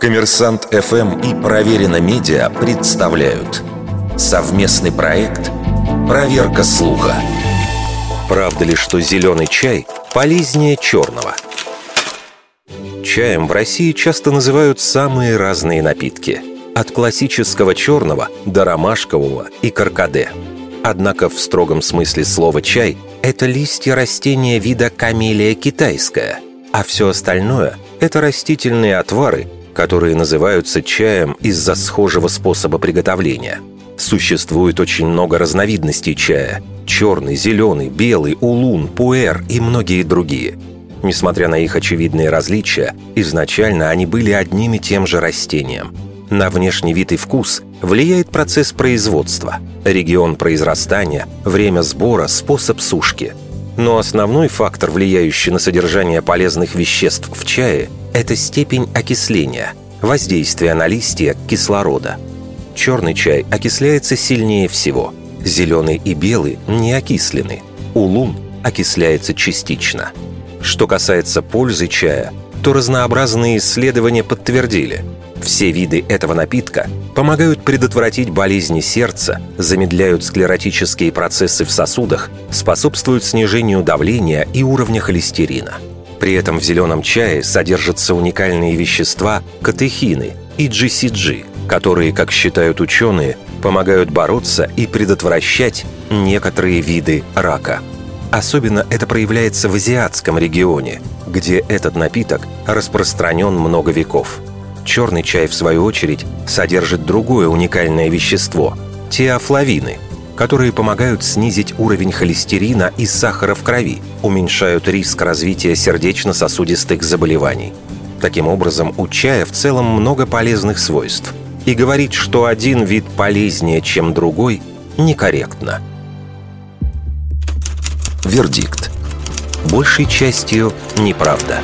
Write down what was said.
Коммерсант ФМ и Проверено Медиа представляют совместный проект «Проверка слуха». Правда ли, что зеленый чай полезнее черного? Чаем в России часто называют самые разные напитки. От классического черного до ромашкового и каркаде. Однако в строгом смысле слова «чай» — это листья растения вида камелия китайская, а все остальное — это растительные отвары, которые называются чаем из-за схожего способа приготовления. Существует очень много разновидностей чая – черный, зеленый, белый, улун, пуэр и многие другие. Несмотря на их очевидные различия, изначально они были одним и тем же растением. На внешний вид и вкус влияет процесс производства, регион произрастания, время сбора, способ сушки. Но основной фактор, влияющий на содержание полезных веществ в чае – это степень окисления, воздействие на листья кислорода. Черный чай окисляется сильнее всего, зеленый и белый не окислены, улун окисляется частично. Что касается пользы чая, то разнообразные исследования подтвердили – все виды этого напитка помогают предотвратить болезни сердца, замедляют склеротические процессы в сосудах, способствуют снижению давления и уровня холестерина – при этом в зеленом чае содержатся уникальные вещества катехины и GCG, которые, как считают ученые, помогают бороться и предотвращать некоторые виды рака. Особенно это проявляется в азиатском регионе, где этот напиток распространен много веков. Черный чай, в свою очередь, содержит другое уникальное вещество – теофлавины – которые помогают снизить уровень холестерина и сахара в крови, уменьшают риск развития сердечно-сосудистых заболеваний. Таким образом, у чая в целом много полезных свойств. И говорить, что один вид полезнее, чем другой, некорректно. Вердикт. Большей частью неправда.